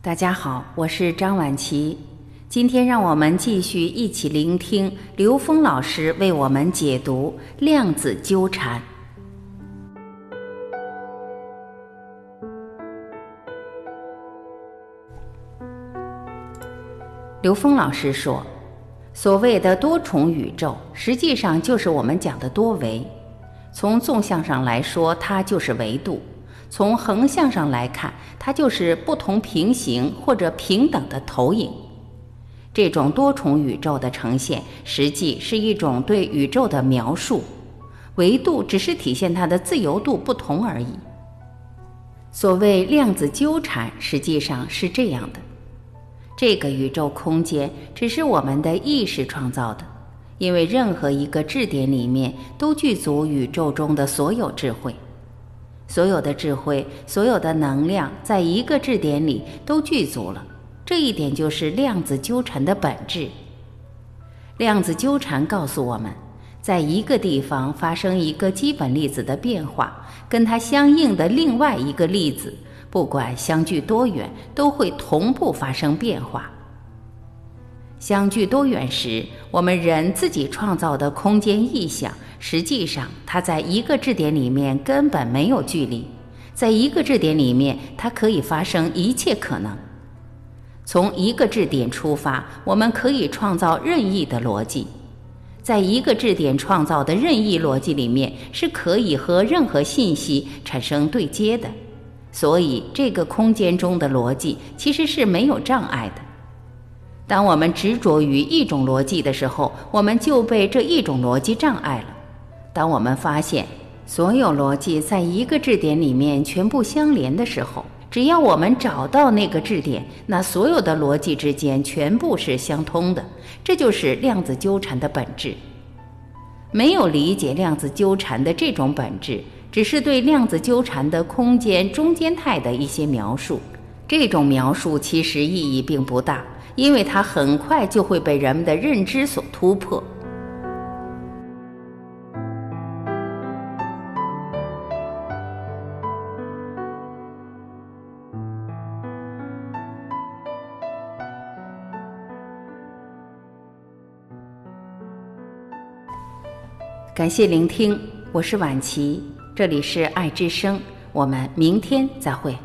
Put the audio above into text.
大家好，我是张晚琪。今天让我们继续一起聆听刘峰老师为我们解读量子纠缠。刘峰老师说：“所谓的多重宇宙，实际上就是我们讲的多维。从纵向上来说，它就是维度。”从横向上来看，它就是不同平行或者平等的投影。这种多重宇宙的呈现，实际是一种对宇宙的描述，维度只是体现它的自由度不同而已。所谓量子纠缠，实际上是这样的：这个宇宙空间只是我们的意识创造的，因为任何一个质点里面都具足宇宙中的所有智慧。所有的智慧，所有的能量，在一个质点里都具足了。这一点就是量子纠缠的本质。量子纠缠告诉我们，在一个地方发生一个基本粒子的变化，跟它相应的另外一个粒子，不管相距多远，都会同步发生变化。相距多远时，我们人自己创造的空间意象。实际上，它在一个质点里面根本没有距离，在一个质点里面，它可以发生一切可能。从一个质点出发，我们可以创造任意的逻辑，在一个质点创造的任意逻辑里面，是可以和任何信息产生对接的。所以，这个空间中的逻辑其实是没有障碍的。当我们执着于一种逻辑的时候，我们就被这一种逻辑障碍了。当我们发现所有逻辑在一个质点里面全部相连的时候，只要我们找到那个质点，那所有的逻辑之间全部是相通的。这就是量子纠缠的本质。没有理解量子纠缠的这种本质，只是对量子纠缠的空间中间态的一些描述。这种描述其实意义并不大，因为它很快就会被人们的认知所突破。感谢聆听，我是晚琪，这里是爱之声，我们明天再会。